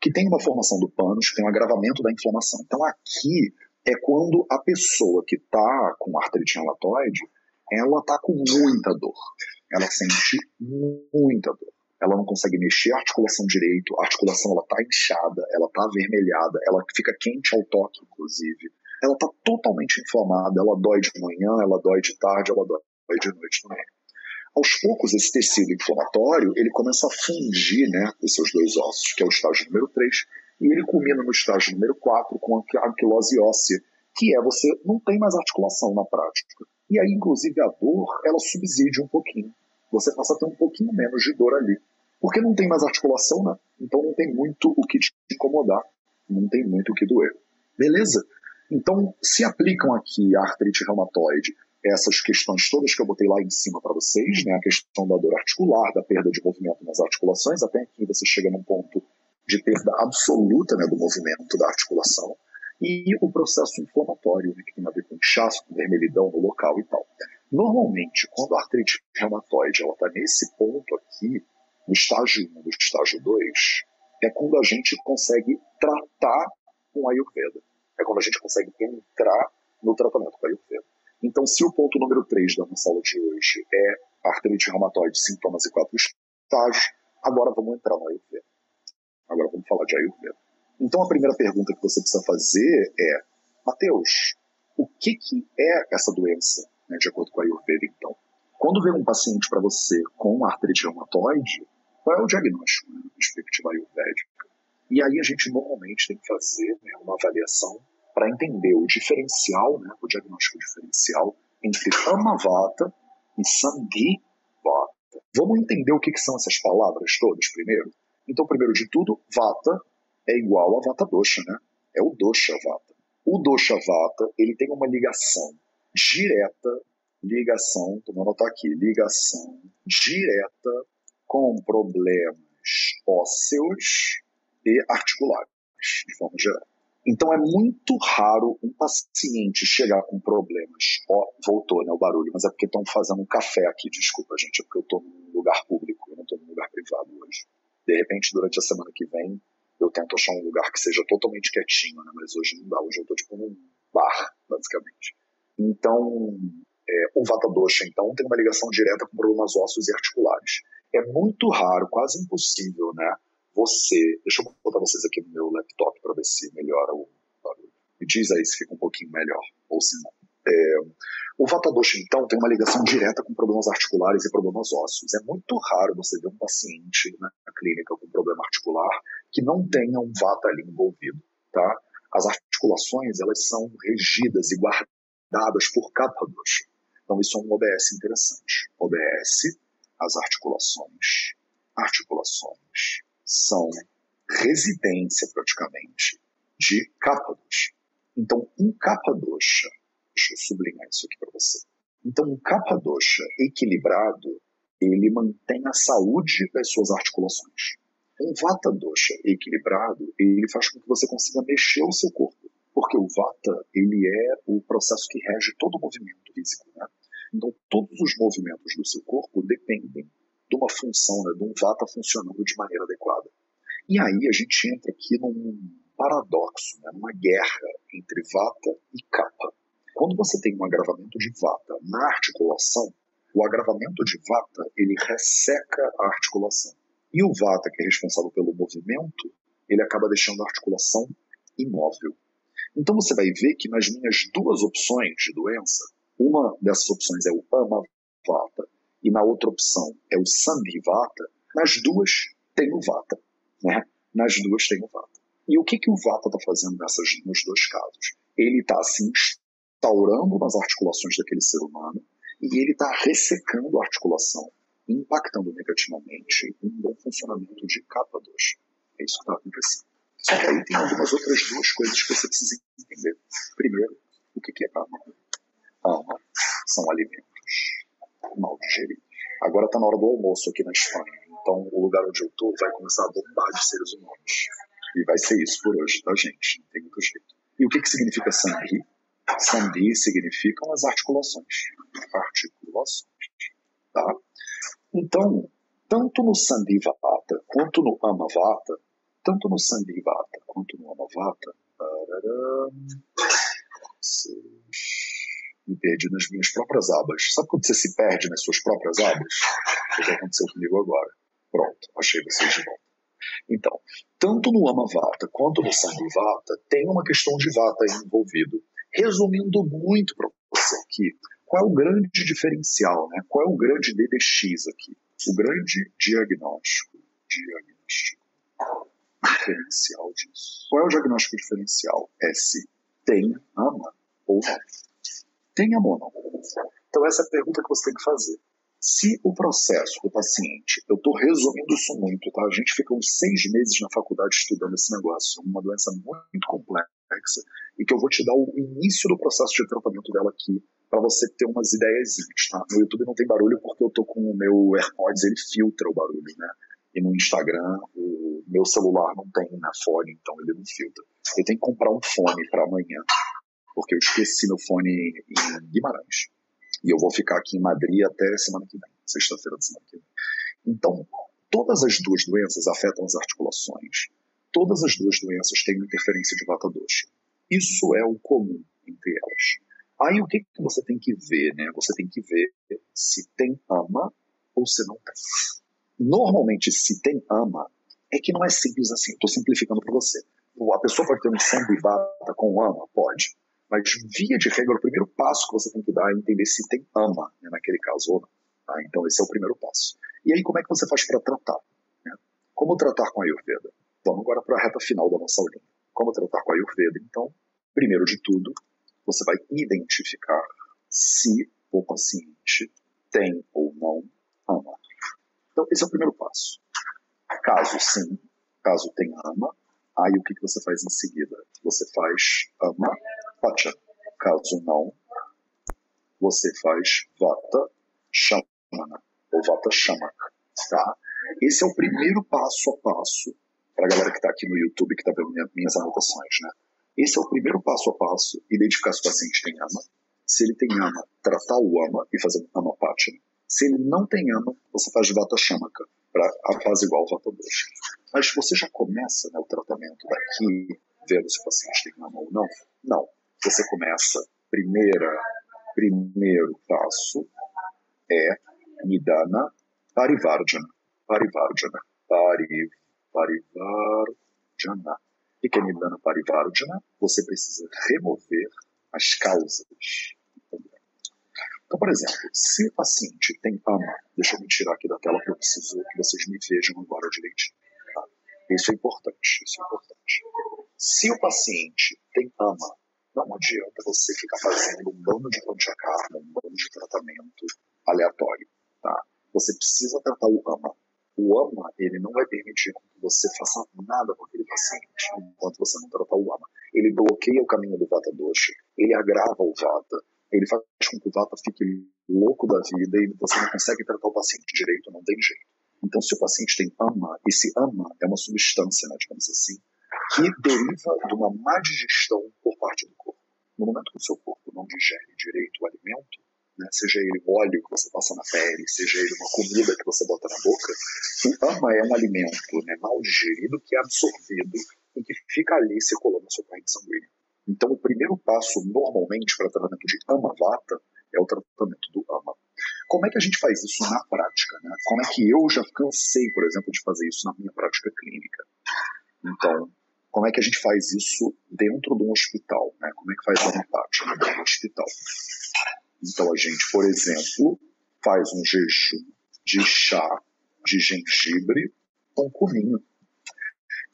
que tem uma formação do pânus, que tem um agravamento da inflamação. Então, aqui é quando a pessoa que está com artrite reumatoide, ela está com muita dor. Ela sente muita dor. Ela não consegue mexer a articulação direito, a articulação ela está inchada, ela está avermelhada, ela fica quente ao toque, inclusive. Ela está totalmente inflamada, ela dói de manhã, ela dói de tarde, ela dói de noite também. Aos poucos, esse tecido inflamatório ele começa a fungir né, os seus dois ossos, que é o estágio número 3, e ele culmina no estágio número 4 com a anquilose óssea, que é você não tem mais articulação na prática. E aí, inclusive, a dor, ela subside um pouquinho. Você passa a ter um pouquinho menos de dor ali. Porque não tem mais articulação, né? Então não tem muito o que te incomodar. Não tem muito o que doer. Beleza? Então, se aplicam aqui a artrite reumatoide essas questões todas que eu botei lá em cima para vocês, né? A questão da dor articular, da perda de movimento nas articulações, até aqui você chega num ponto de perda absoluta né, do movimento da articulação, e o processo inflamatório, né, que tem a ver com inchaço, com vermelhidão no local e tal. Normalmente, quando a artrite reumatoide está nesse ponto aqui, no estágio 1, no estágio 2, é quando a gente consegue tratar com a Ayurveda. É quando a gente consegue entrar no tratamento com a Ayurveda. Então, se o ponto número 3 da nossa aula de hoje é artrite reumatoide, sintomas e quatro estágios, agora vamos entrar no Ayurveda. Agora vamos falar de Ayurveda. Então a primeira pergunta que você precisa fazer é, Mateus, o que, que é essa doença, né, de acordo com a Ayurveda, então? Quando vem um paciente para você com artrite reumatoide, qual é o diagnóstico né, perspectiva ayurvédica? E aí a gente normalmente tem que fazer né, uma avaliação para entender o diferencial, né, o diagnóstico diferencial entre Amavata e Sandhi-Vata. Vamos entender o que, que são essas palavras todas primeiro? Então, primeiro de tudo, Vata é igual a Vata Dosha, né? É o Dosha Vata. O Dosha Vata, ele tem uma ligação direta, ligação, vou anotar aqui, ligação direta com problemas ósseos e articulares, de forma geral. Então é muito raro um paciente chegar com problemas. Ó, oh, voltou, né, o barulho, mas é porque estão fazendo um café aqui, desculpa, gente, é porque eu estou num lugar público, eu não estou num lugar privado hoje. De repente, durante a semana que vem, eu tento achar um lugar que seja totalmente quietinho, né, mas hoje não dá, hoje eu estou tipo num bar, basicamente. Então, é, o Vata Dosha, então, tem uma ligação direta com problemas ósseos e articulares. É muito raro, quase impossível, né, você. Deixa eu botar vocês aqui no meu laptop para ver se melhora o barulho. Me diz aí se fica um pouquinho melhor, ou se não. É, o Vata Dosha, então, tem uma ligação direta com problemas articulares e problemas ósseos. É muito raro você ver um paciente na clínica com problema articular que não tenha um Vata ali envolvido, tá? As articulações, elas são regidas e guardadas por Kapha Dosha. Então, isso é um OBS interessante. OBS, as articulações, articulações, são residência praticamente de Capadosha. Então, um Capadosha, deixa eu sublinhar isso aqui para você. Então, um Capadosha equilibrado, ele mantém a saúde das suas articulações. Um Vata Dosha equilibrado, ele faz com que você consiga mexer o seu corpo, porque o Vata, ele é o processo que rege todo o movimento físico, né? Então, todos os movimentos do seu corpo dependem de uma função, né, de um vata funcionando de maneira adequada. E aí a gente entra aqui num paradoxo, né, numa guerra entre vata e kapha. Quando você tem um agravamento de vata na articulação, o agravamento de vata ele resseca a articulação. E o vata, que é responsável pelo movimento, ele acaba deixando a articulação imóvel. Então você vai ver que nas minhas duas opções de doença, uma dessas opções é o Amavata e na outra opção é o Sandhivata, nas duas tem o Vata. Né? Nas duas tem o Vata. E o que, que o Vata está fazendo nessas, nos dois casos? Ele está se instaurando nas articulações daquele ser humano e ele está ressecando a articulação, impactando negativamente um bom funcionamento de capa 2. É isso que está acontecendo. Só que aí tem algumas outras duas coisas que você precisa entender. Primeiro, o que, é ama? Ama são alimentos mal digerido. Agora está na hora do almoço aqui na Espanha, então o lugar onde eu estou vai começar a bombar de seres humanos. E vai ser isso por hoje, tá, gente? Não tem muito jeito. E o que, que significa sandhi? Sandhi significam as articulações. Articulações. Tá? Então, tanto no Sandhivata quanto no Amavata, tanto no Sandhivata quanto no Amavata, me perdi nas minhas próprias abas. Sabe quando você se perde nas suas próprias abas? O que aconteceu comigo agora. Pronto, achei vocês de volta. Então, tanto no Amavata quanto no Sandhivata tem uma questão de Vata envolvido. Resumindo muito para você aqui, qual é o grande diferencial, né? qual é o grande DDX aqui? O grande diagnóstico, diagnóstico diferencial disso. Qual é o diagnóstico diferencial? É se tem ama ou não tem amor não? Então essa é a pergunta que você tem que fazer. Se o processo do paciente, eu estou resumindo isso muito, tá? A gente fica uns seis meses na faculdade estudando esse negócio, uma doença muito complexa, e que eu vou te dar o início do processo de tratamento dela aqui, para você ter umas ideias, tá? No YouTube não tem barulho porque eu tô com o meu AirPods, ele filtra o barulho, né? E no Instagram, o meu celular não tem na fone, então ele não filtra. Eu tenho que comprar um fone para amanhã porque eu esqueci meu fone em Guimarães. E eu vou ficar aqui em Madrid até semana que vem, sexta-feira da semana que vem. Então, todas as duas doenças afetam as articulações. Todas as duas doenças têm interferência de vata dosha. Isso é o comum entre elas. Aí o que, que você tem que ver, né? Você tem que ver se tem ama ou se não tem. Normalmente, se tem ama, é que não é simples assim. Estou simplificando para você a pessoa pode ter um sambivata com ama? Pode. Mas, via de regra, o primeiro passo que você tem que dar é entender se tem ama, né, naquele caso ou não. Tá? Então, esse é o primeiro passo. E aí, como é que você faz para tratar? Né? Como tratar com a Ayurveda? Vamos agora para a reta final da nossa aulinha. Como tratar com a Ayurveda? Então, primeiro de tudo, você vai identificar se o paciente tem ou não ama. Então, esse é o primeiro passo. Caso sim, caso tenha ama, aí o que, que você faz em seguida? Você faz ama pacha. Caso não, você faz vata shamana, ou vata shamaka, tá? Esse é o primeiro passo a passo para a galera que está aqui no YouTube, que está vendo minhas anotações, né? Esse é o primeiro passo a passo, identificar se o paciente tem ama. Se ele tem ama, tratar o ama e fazer ama pacha. Se ele não tem ama, você faz vata shamaka, para apaziguar o vata dosha. Mas você já começa né, o tratamento daqui, vendo se o paciente tem ama ou não? Não. Você começa, primeira, primeiro passo é Nidana Parivarjana. Parivarjana. Pari, parivarjana. O que Nidana Parivarjana? Você precisa remover as causas então, por exemplo, se o paciente tem AMA, deixa eu me tirar aqui da tela porque eu preciso que vocês me vejam agora direitinho. Tá? Isso é importante, isso é importante. Se o paciente tem AMA, não adianta você ficar fazendo um bando de panchakarma, um bando de tratamento aleatório. Tá? Você precisa tratar o AMA. O AMA, ele não vai permitir que você faça nada com aquele paciente enquanto você não tratar o AMA. Ele bloqueia o caminho do Vata Dosha, ele agrava o Vata, ele faz com que o Vata fique louco da vida e você não consegue tratar o paciente direito, não tem jeito. Então, se o paciente tem AMA, esse AMA é uma substância, né, digamos assim, que deriva de uma má digestão por parte do corpo. No momento que o seu corpo não digere direito o alimento, né, seja ele óleo que você passa na pele, seja ele uma comida que você bota na boca, o AMA é um alimento né, mal digerido que é absorvido e que fica ali circulando na sua corrente sanguínea. Então, o primeiro passo, normalmente, para tratamento de Amavata é o tratamento do Ama. Como é que a gente faz isso na prática? Né? Como é que eu já cansei, por exemplo, de fazer isso na minha prática clínica? Então, como é que a gente faz isso dentro de um hospital? Né? Como é que faz uma prática dentro do hospital? Então, a gente, por exemplo, faz um jejum de chá de gengibre com cominho.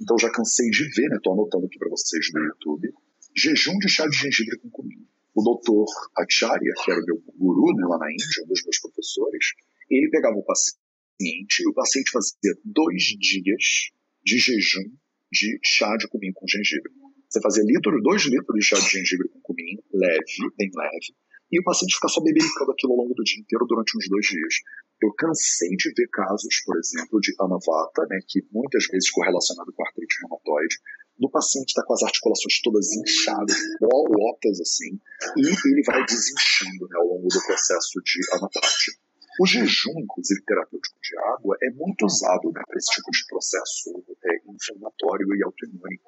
Então, já cansei de ver, né? Estou anotando aqui para vocês no YouTube jejum de chá de gengibre com cominho. O doutor Acharya, que era o meu guru né, lá na Índia, um dos meus professores, ele pegava o paciente e o paciente fazia dois dias de jejum de chá de cominho com gengibre. Você fazia litro, dois litros de chá de gengibre com cominho, leve, bem leve, e o paciente fica só bebericando aquilo ao longo do dia inteiro durante uns dois dias. Eu cansei de ver casos, por exemplo, de anavata, né, que muitas vezes correlacionado com artrite reumatoide, do paciente está com as articulações todas inchadas, bolotas assim, e ele vai desinchando né, ao longo do processo de anapatia. O jejum, inclusive terapêutico de água, é muito usado né, para esse tipo de processo é, inflamatório e autoimune.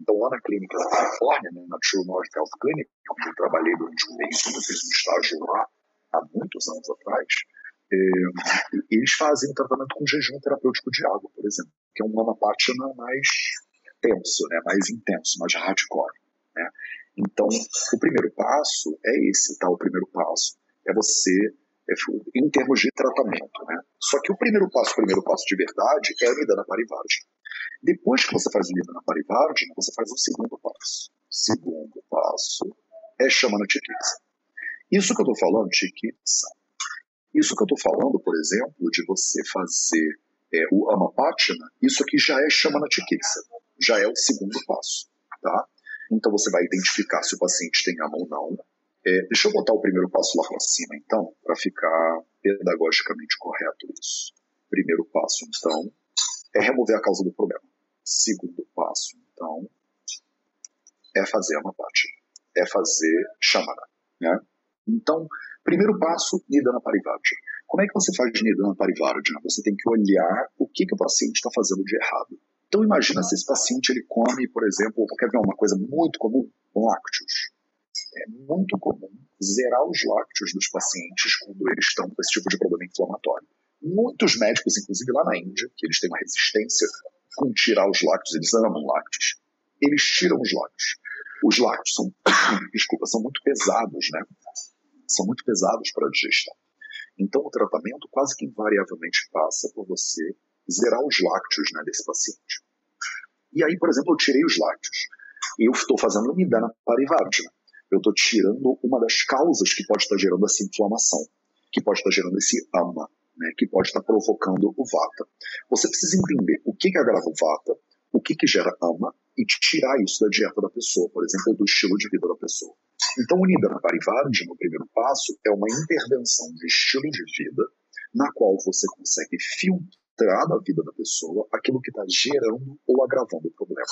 Então, lá na clínica da Califórnia, né, na True North Health Clinic, onde eu trabalhei durante um mês, eu fiz um estágio lá há muitos anos atrás, é, eles fazem um tratamento com jejum terapêutico de água, por exemplo, que é uma anapatia mais tenso, né, mais intenso, mais hardcore. Né? Então, o primeiro passo é esse, tá? O primeiro passo é você, em termos de tratamento, né? Só que o primeiro passo, o primeiro passo de verdade é a Nidana Parivardhana. Depois que você faz o Nidana Parivardhana, você faz o segundo passo. Segundo passo é Chikitsa. Isso que eu estou falando, Chikitsa, isso que eu estou falando, por exemplo, de você fazer é, o Amapachana, isso aqui já é Chikitsa já é o segundo passo, tá? Então você vai identificar se o paciente tem ama ou não. É, deixa eu botar o primeiro passo lá para cima, então, para ficar pedagogicamente correto isso. Primeiro passo, então, é remover a causa do problema. Segundo passo, então, é fazer a parte, é fazer chamada, né? Então, primeiro passo, Nidana Parivardhana. Como é que você faz Nidana Parivardhana? Você tem que olhar o que, que o paciente está fazendo de errado. Então imagina se esse paciente ele come, por exemplo, quer ver uma coisa muito comum? Lácteos. É muito comum zerar os lácteos dos pacientes quando eles estão com esse tipo de problema inflamatório. Muitos médicos, inclusive lá na Índia, que eles têm uma resistência com tirar os lácteos, eles amam lácteos, eles tiram os lácteos. Os lácteos são, *coughs* desculpa, são muito pesados, né? São muito pesados para a digestão. Então, o tratamento quase que invariavelmente passa por você zerar os lácteos né, desse paciente. E aí, por exemplo, eu tirei os lácteos. E eu estou fazendo midana parivardina. Eu estou tirando uma das causas que pode estar gerando essa inflamação, que pode estar gerando esse ama, né, que pode estar provocando o vata. Você precisa entender o que, que agrava o vata, o que, que gera ama e tirar isso da dieta da pessoa, por exemplo, do estilo de vida da pessoa. Então, o Nidana Parivardhana, no primeiro passo, é uma intervenção de estilo de vida na qual você consegue filtrar da vida da pessoa aquilo que está gerando ou agravando o problema.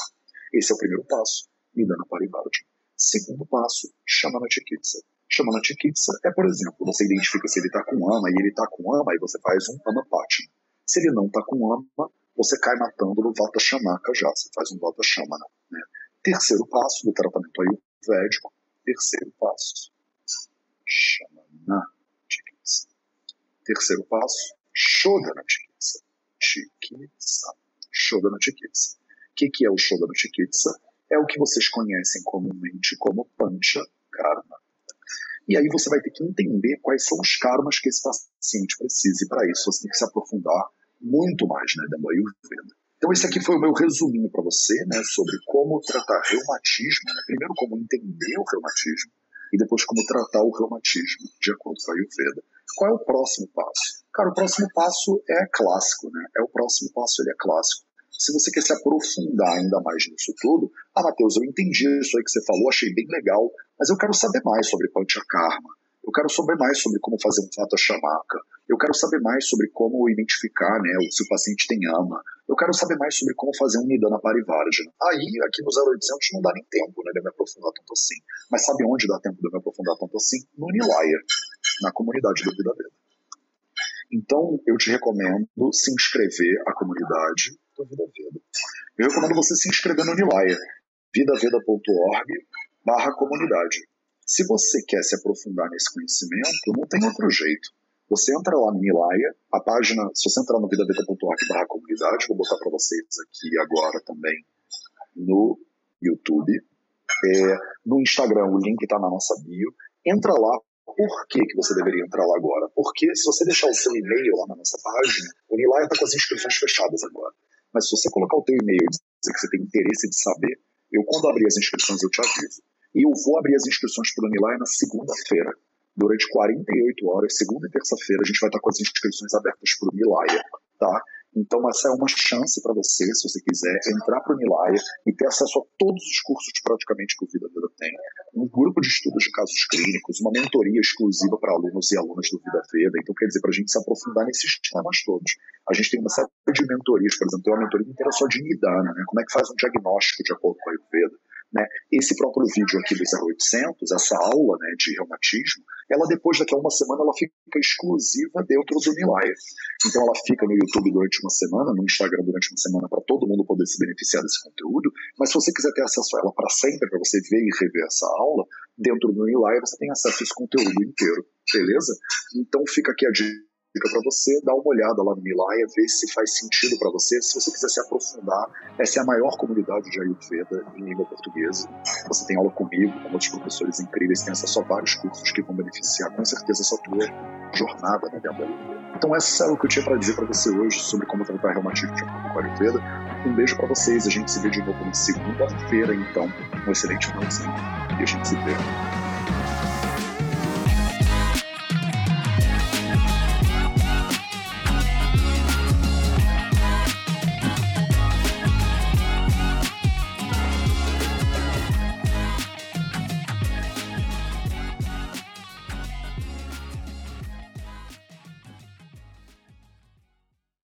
Esse é o primeiro passo, Nidana Parivardhana. Segundo passo, Shamana Chikitsa. Shamana Chikitsa é, por exemplo, você identifica se ele está com ama e ele está com ama e você faz um Amapati. Se ele não está com ama, você cai matando no Vata Shamaka já, você faz um Vata Shamana. Né? Terceiro passo do tratamento ayurvédico, terceiro passo, Shamana Chikitsa. Terceiro passo, Shodana Chikitsa. Chikitsa. Shodana Chikitsa. O que, que é o Shodana Chikitsa? É o que vocês conhecem comumente como Pancha Karma. E aí você vai ter que entender quais são os karmas que esse paciente precisa. E para isso você tem que se aprofundar muito mais né, da Ayurveda. Então esse aqui foi o meu resuminho para você, né, sobre como tratar reumatismo, né? primeiro como entender o reumatismo e depois como tratar o reumatismo de acordo com a Ayurveda. Qual é o próximo passo? Cara, o próximo passo é clássico, né? É o próximo passo, ele é clássico. Se você quer se aprofundar ainda mais nisso tudo, ah, Matheus, eu entendi isso aí que você falou, achei bem legal, mas eu quero saber mais sobre Panchakarma, eu quero saber mais sobre como fazer um Vata Shamaka. Eu quero saber mais sobre como identificar né, se o paciente tem ama. Eu quero saber mais sobre como fazer um Nidana Parivardhana. Aí, aqui no 0800 não dá nem tempo né, de me aprofundar tanto assim. Mas sabe onde dá tempo de me aprofundar tanto assim? No Nilaya, na comunidade do Vida Veda. Então, eu te recomendo se inscrever à comunidade do Vida Veda. Eu recomendo você se inscrever no Nilaya, vidaveda.org barra comunidade. Se você quer se aprofundar nesse conhecimento, não tem outro jeito. Você entra lá no Milaya, a página, se você entrar no vidaveda.org barra comunidade, vou botar para vocês aqui agora também no YouTube, é, no Instagram, o link está na nossa bio. Entra lá. Por que, que você deveria entrar lá agora? Porque se você deixar o seu e-mail lá na nossa página, o Nilaya está com as inscrições fechadas agora. Mas se você colocar o teu e-mail e dizer que você tem interesse de saber, eu quando abrir as inscrições eu te aviso. E eu vou abrir as inscrições para o Unilai na segunda-feira. Durante 48 horas, segunda e terça-feira, a gente vai estar com as inscrições abertas para o Unilaia, tá? Então, essa é uma chance para você, se você quiser, entrar para o Unilaia e ter acesso a todos os cursos praticamente que o Vida Veda tem. Um grupo de estudos de casos clínicos, uma mentoria exclusiva para alunos e alunas do Vida Veda. Então, quer dizer, para a gente se aprofundar nesses temas todos. A gente tem uma série de mentorias, por exemplo, tem uma mentoria inteira só de Nidana, né? Como é que faz um diagnóstico de acordo com a Ayurveda? Né? Esse próprio vídeo aqui do 0800, essa aula né, de reumatismo, ela depois daqui a uma semana ela fica exclusiva dentro do Unilife. Então ela fica no YouTube durante uma semana, no Instagram durante uma semana para todo mundo poder se beneficiar desse conteúdo. Mas se você quiser ter acesso a ela para sempre, para você ver e rever essa aula, dentro do Unilife você tem acesso a esse conteúdo inteiro, beleza? Então fica aqui a dica dica para você dar uma olhada lá no Milaya, ver se faz sentido para você. Se você quiser se aprofundar, essa é a maior comunidade de Ayurveda em língua portuguesa. Você tem aula comigo, com outros professores incríveis, tem acesso a vários cursos que vão beneficiar com certeza essa tua jornada né, dentro da Ayurveda. Então, essa é o que eu tinha para dizer para você hoje sobre como tratar reumatismo de acordo com a Ayurveda. Um beijo para vocês, a gente se vê de novo na segunda-feira, então. Um excelente final de semana e a gente se vê.